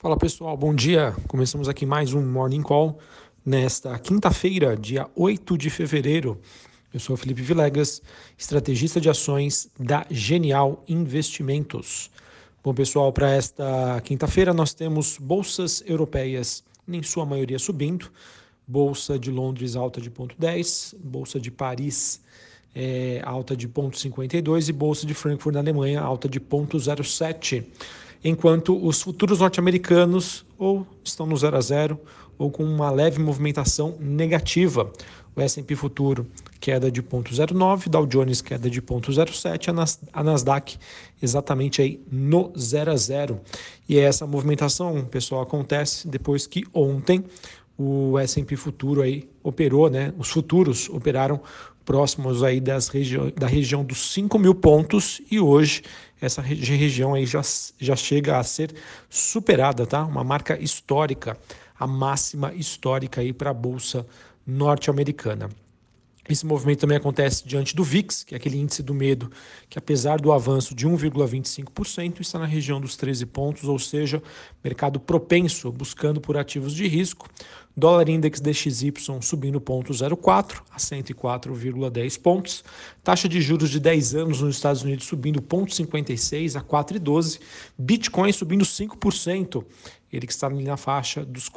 Fala pessoal, bom dia. Começamos aqui mais um Morning Call nesta quinta-feira, dia 8 de fevereiro. Eu sou Felipe Vilegas, estrategista de ações da Genial Investimentos. Bom, pessoal, para esta quinta-feira nós temos bolsas europeias, em sua maioria subindo. Bolsa de Londres alta de 0,10, Bolsa de Paris é, alta de 0,52 e Bolsa de Frankfurt na Alemanha alta de 0,07 enquanto os futuros norte-americanos ou estão no 0 a 0 ou com uma leve movimentação negativa. O S&P futuro queda de 0,09, Dow Jones queda de 0,07, a Nasdaq exatamente aí no 0 a 0. E essa movimentação, pessoal, acontece depois que ontem o S&P futuro aí operou, né? Os futuros operaram próximos aí das regi da região dos 5 mil pontos e hoje essa região aí já, já chega a ser superada, tá? Uma marca histórica, a máxima histórica aí para a bolsa norte-americana. Esse movimento também acontece diante do VIX, que é aquele índice do medo, que apesar do avanço de 1,25%, está na região dos 13 pontos, ou seja, mercado propenso, buscando por ativos de risco. Dólar Index DXY subindo 0,04 a 104,10 pontos. Taxa de juros de 10 anos nos Estados Unidos subindo 0,56 a 4,12. Bitcoin subindo 5%, ele que está na faixa dos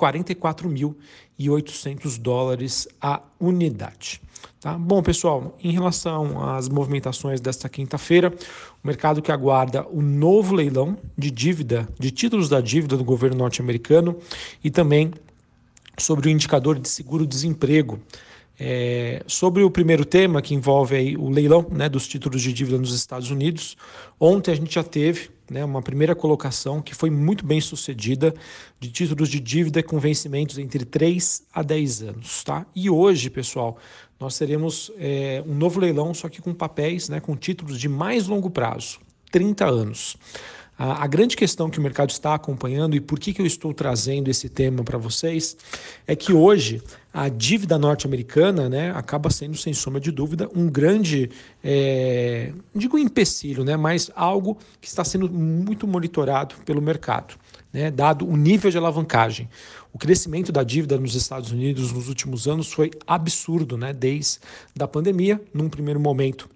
44.800 dólares a unidade. Tá? Bom, pessoal, em relação às movimentações desta quinta-feira, o mercado que aguarda o novo leilão de dívida, de títulos da dívida do governo norte-americano e também sobre o indicador de seguro-desemprego. É, sobre o primeiro tema, que envolve aí o leilão né, dos títulos de dívida nos Estados Unidos, ontem a gente já teve né, uma primeira colocação que foi muito bem sucedida de títulos de dívida com vencimentos entre 3 a 10 anos. Tá? E hoje, pessoal, nós teremos é, um novo leilão, só que com papéis, né, com títulos de mais longo prazo, 30 anos. A, grande questão que o mercado está acompanhando e por que, que eu estou trazendo esse tema para vocês é que hoje a dívida norte-americana né, acaba sendo, sem sombra de dúvida, um grande, é, digo empecilho, né, mas algo que está sendo muito monitorado pelo mercado, né, dado o nível de alavancagem. O crescimento da dívida nos Estados Unidos nos últimos anos foi absurdo, né, desde a pandemia, num primeiro momento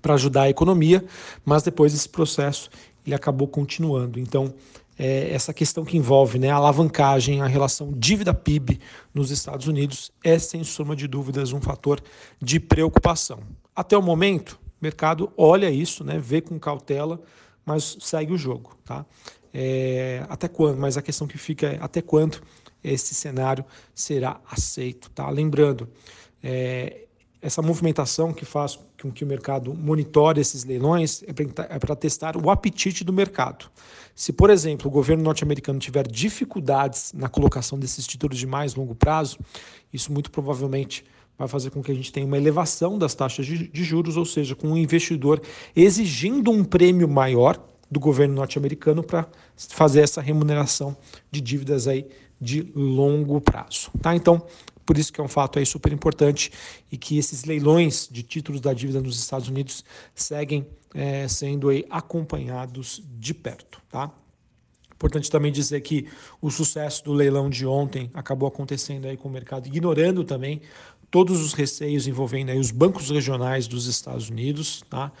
para ajudar a economia, mas depois esse processo ele acabou continuando. Então, é, essa questão que envolve né, a alavancagem, a relação dívida-PIB nos Estados Unidos é, sem soma de dúvidas, um fator de preocupação. Até o momento, o mercado olha isso, né, vê com cautela, mas segue o jogo. Tá? É, até quando? Mas a questão que fica é até quando esse cenário será aceito. Tá? Lembrando, é, essa movimentação que faz com que o mercado monitore esses leilões é para é testar o apetite do mercado. Se, por exemplo, o governo norte-americano tiver dificuldades na colocação desses títulos de mais longo prazo, isso muito provavelmente vai fazer com que a gente tenha uma elevação das taxas de, juros, ou seja, com o investidor exigindo um prêmio maior do governo norte-americano para fazer essa remuneração de dívidas aí de longo prazo. Tá? Então, por isso que é um fato aí super importante e que esses leilões de títulos da dívida nos Estados Unidos seguem é, sendo aí acompanhados de perto, tá? Importante também dizer que o sucesso do leilão de ontem acabou acontecendo aí com o mercado ignorando também todos os receios envolvendo aí os bancos regionais dos Estados Unidos, tá?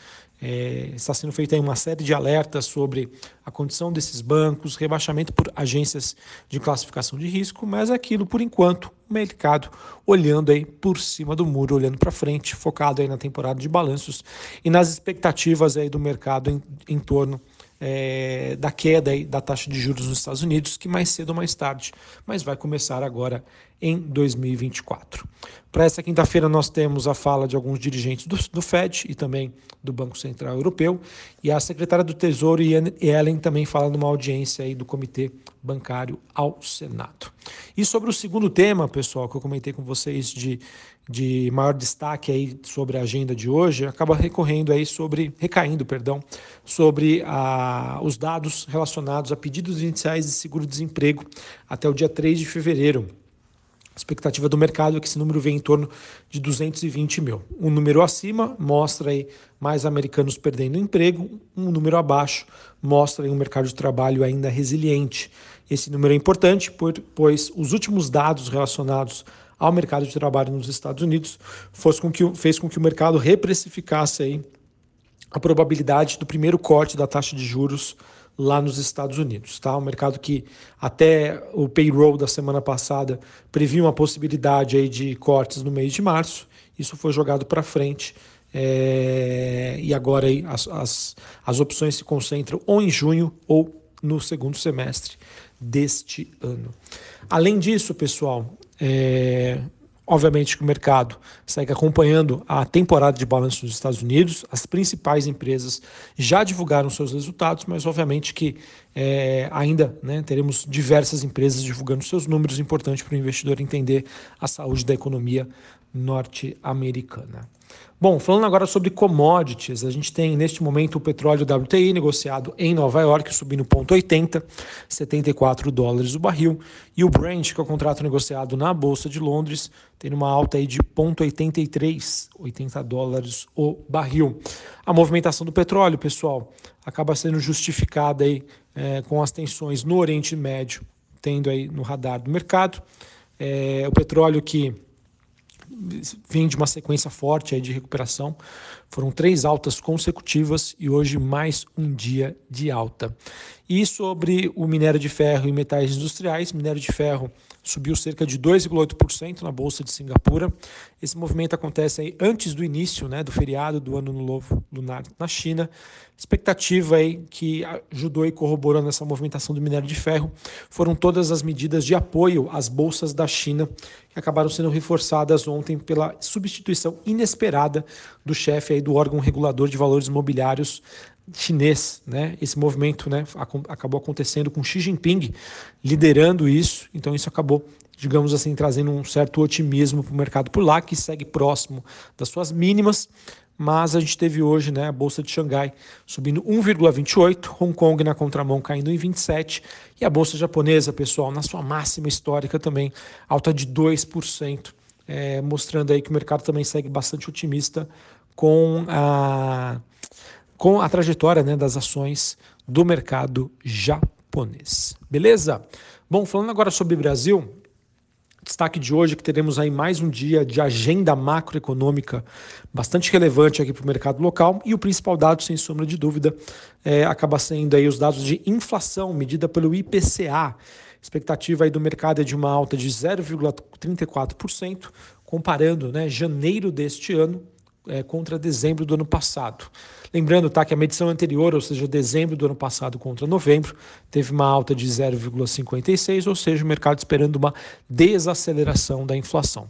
É, está sendo feita uma série de alertas sobre a condição desses bancos, rebaixamento por agências de classificação de risco, mas aquilo, por enquanto, o mercado olhando aí por cima do muro, olhando para frente, focado aí na temporada de balanços e nas expectativas aí do mercado em, em torno é, da queda aí da taxa de juros nos Estados Unidos, que mais cedo ou mais tarde, mas vai começar agora em 2024. Para essa quinta-feira, nós temos a fala de alguns dirigentes do, do, FED e também do Banco Central Europeu, e a secretária do Tesouro, Ellen, também fala numa audiência aí do Comitê Bancário ao Senado. E sobre o segundo tema, pessoal, que eu comentei com vocês de, de maior destaque aí sobre a agenda de hoje, acaba recorrendo aí sobre, recaindo, perdão, sobre a, os dados relacionados a pedidos iniciais de seguro-desemprego até o dia 3 de fevereiro. A expectativa do mercado é que esse número venha em torno de 220 mil. Um número acima mostra aí mais americanos perdendo emprego, um número abaixo mostra aí um mercado de trabalho ainda resiliente. Esse número é importante, pois os últimos dados relacionados ao mercado de trabalho nos Estados Unidos fez com que, fez com que o mercado reprecificasse aí a probabilidade do primeiro corte da taxa de juros lá nos Estados Unidos. Tá? Um mercado que até o payroll da semana passada previa uma possibilidade aí de cortes no mês de março. Isso foi jogado para frente é, e agora aí as, as, as opções se concentram ou em junho ou no segundo semestre deste ano. Além disso, pessoal, é, Obviamente que o mercado segue acompanhando a temporada de balanço dos Estados Unidos. As principais empresas já divulgaram seus resultados, mas obviamente que é, ainda né, teremos diversas empresas divulgando seus números, importante para o investidor entender a saúde da economia norte-americana. Bom, falando agora sobre commodities, a gente tem neste momento o petróleo WTI negociado em Nova York subindo 0,80, 74 dólares o barril, e o Brent, que é o contrato negociado na Bolsa de Londres, tem uma alta aí de 0,83, 80 dólares o barril. A movimentação do petróleo, pessoal, acaba sendo justificada aí é, com as tensões no Oriente Médio, tendo aí no radar do mercado. É, o petróleo que vem de uma sequência forte de recuperação. Foram três altas consecutivas e hoje mais um dia de alta. E sobre o minério de ferro e metais industriais, minério de ferro subiu cerca de 2,8% na Bolsa de Singapura. Esse movimento acontece antes do início né, do feriado do Ano Novo Lunar na China. Expectativa aí que ajudou e corroborou nessa movimentação do minério de ferro foram todas as medidas de apoio às bolsas da China que acabaram sendo reforçadas ontem pela substituição inesperada do chefe aí do órgão regulador de valores imobiliários chinês, né? Esse movimento, né, acabou acontecendo com Xi Jinping liderando isso, então isso acabou, digamos assim, trazendo um certo otimismo para o mercado por lá, que segue próximo das suas mínimas, mas a gente teve hoje, né, a bolsa de Xangai subindo 1,28, Hong Kong na contramão caindo em 27 e a bolsa japonesa, pessoal, na sua máxima histórica também, alta de 2%, é, mostrando aí que o mercado também segue bastante otimista com a com a trajetória né, das ações do mercado japonês. Beleza? Bom, falando agora sobre Brasil, destaque de hoje é que teremos aí mais um dia de agenda macroeconômica bastante relevante aqui para o mercado local e o principal dado, sem sombra de dúvida, é, acaba sendo aí os dados de inflação medida pelo IPCA. expectativa aí do mercado é de uma alta de 0,34%, comparando né, janeiro deste ano é, contra dezembro do ano passado. Lembrando tá, que a medição anterior, ou seja, dezembro do ano passado contra novembro, teve uma alta de 0,56, ou seja, o mercado esperando uma desaceleração da inflação.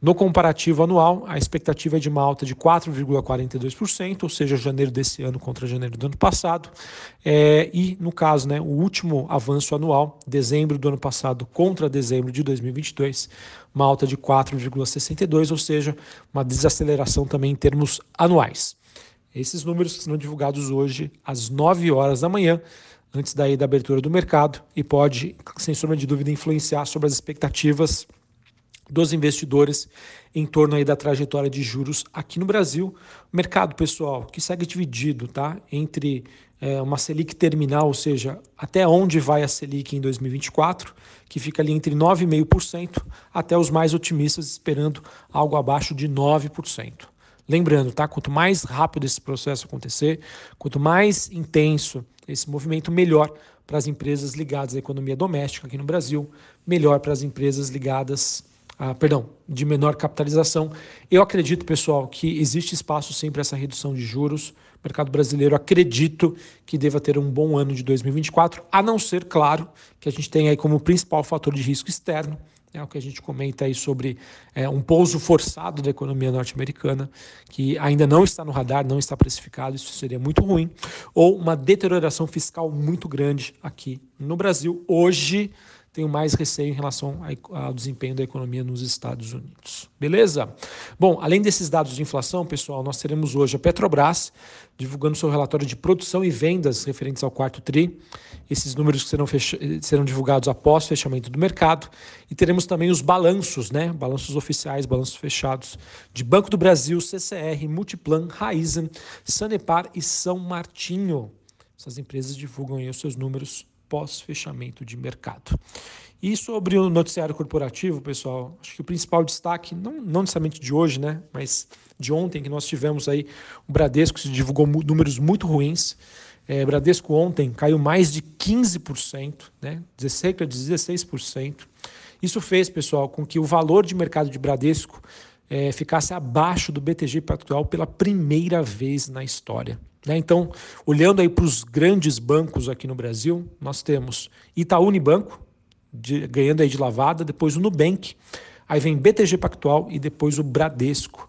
No comparativo anual, a expectativa é de uma alta de 4,42%, ou seja, janeiro desse ano contra janeiro do ano passado. É, e, no caso, né, o último avanço anual, dezembro do ano passado contra dezembro de 2022, uma alta de 4,62%, ou seja, uma desaceleração também em termos anuais. Esses números serão divulgados hoje às 9 horas da manhã, antes daí da abertura do mercado, e pode, sem sombra de dúvida, influenciar sobre as expectativas dos investidores em torno aí da trajetória de juros aqui no Brasil. O mercado, pessoal, que segue dividido tá? entre é, uma Selic terminal, ou seja, até onde vai a Selic em 2024, que fica ali entre 9,5%, até os mais otimistas esperando algo abaixo de 9%. Lembrando, tá? Quanto mais rápido esse processo acontecer, quanto mais intenso esse movimento, melhor para as empresas ligadas à economia doméstica aqui no Brasil, melhor para as empresas ligadas ah, perdão, de menor capitalização. Eu acredito, pessoal, que existe espaço sim para essa redução de juros. O mercado brasileiro acredito que deva ter um bom ano de 2024, a não ser, claro, que a gente tenha aí como principal fator de risco externo, é o que a gente comenta aí sobre é, um pouso forçado da economia norte-americana, que ainda não está no radar, não está precificado, isso seria muito ruim, ou uma deterioração fiscal muito grande aqui no Brasil. Hoje, tenho mais receio em relação ao desempenho da economia nos Estados Unidos. Beleza? Bom, além desses dados de inflação, pessoal, nós teremos hoje a Petrobras divulgando seu relatório de produção e vendas referentes ao quarto TRI. Esses números serão, serão divulgados após o fechamento do mercado. E teremos também os balanços, né? Balanços oficiais, balanços fechados de Banco do Brasil, CCR, Multiplan, Raizen, Sanepar e São Martinho. Essas empresas divulgam aí os seus números pós-fechamento de mercado. E sobre o noticiário corporativo, pessoal, acho que o principal destaque, não, não necessariamente de hoje, né, mas de ontem, que nós tivemos aí o Bradesco, se divulgou números muito ruins. É, Bradesco ontem caiu mais de 15%, né, cerca de 16%. Isso fez, pessoal, com que o valor de mercado de Bradesco é, ficasse abaixo do BTG Pactual pela primeira vez na história. Né? Então, olhando aí para os grandes bancos aqui no Brasil, nós temos Itaú Unibanco, de, ganhando aí de lavada, depois o Nubank, aí vem BTG Pactual e depois o Bradesco.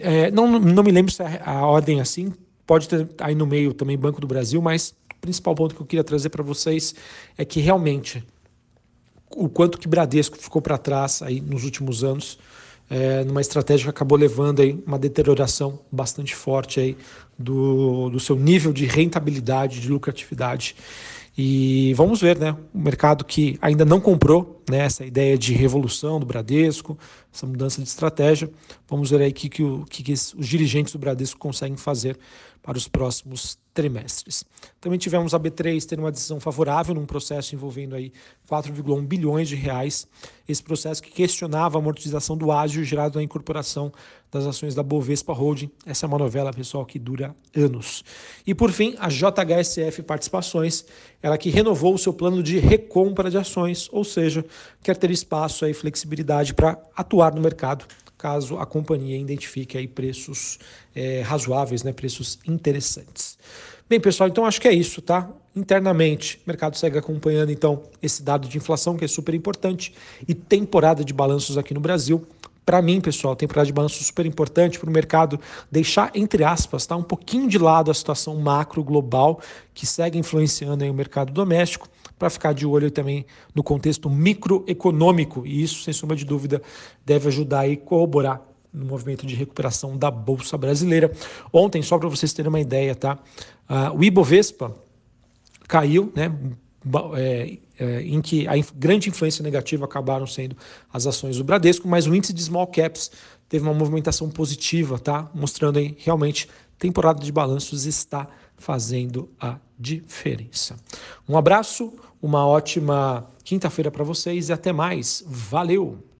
É, não, não me lembro se a, a ordem é assim, pode ter aí no meio também Banco do Brasil, mas o principal ponto que eu queria trazer para vocês é que realmente o quanto que Bradesco ficou para trás aí nos últimos anos, é, numa estratégia que acabou levando aí uma deterioração bastante forte aí do, do seu nível de rentabilidade, de lucratividade. E vamos ver, né? O mercado que ainda não comprou né, essa ideia de revolução do Bradesco, essa mudança de estratégia. Vamos ver aí que, que, o, que, que os dirigentes do Bradesco conseguem fazer para os próximos trimestres. Também tivemos a B3 ter uma decisão favorável num processo envolvendo aí 4,1 bilhões de reais. Esse processo que questionava a amortização do ágio gerado na incorporação das ações da Bovespa Holding. Essa é uma novela, pessoal, que dura anos. E por fim, a JHSF Participações, ela que renovou o seu plano de recompra de ações, ou seja, quer ter espaço e flexibilidade para atuar no mercado caso a companhia identifique aí preços é, razoáveis, né, preços interessantes. Bem, pessoal, então acho que é isso, tá? Internamente, o mercado segue acompanhando então esse dado de inflação que é super importante e temporada de balanços aqui no Brasil. Para mim, pessoal, temporada de balanço super importante para o mercado deixar, entre aspas, tá, um pouquinho de lado a situação macro global que segue influenciando aí o mercado doméstico para ficar de olho também no contexto microeconômico. E isso, sem sombra de dúvida, deve ajudar e corroborar no movimento de recuperação da Bolsa Brasileira. Ontem, só para vocês terem uma ideia, tá? Uh, o Ibovespa caiu, né? É, é, em que a grande influência negativa acabaram sendo as ações do Bradesco, mas o índice de small caps teve uma movimentação positiva, tá? Mostrando aí realmente temporada de balanços está fazendo a diferença. Um abraço, uma ótima quinta-feira para vocês e até mais. Valeu!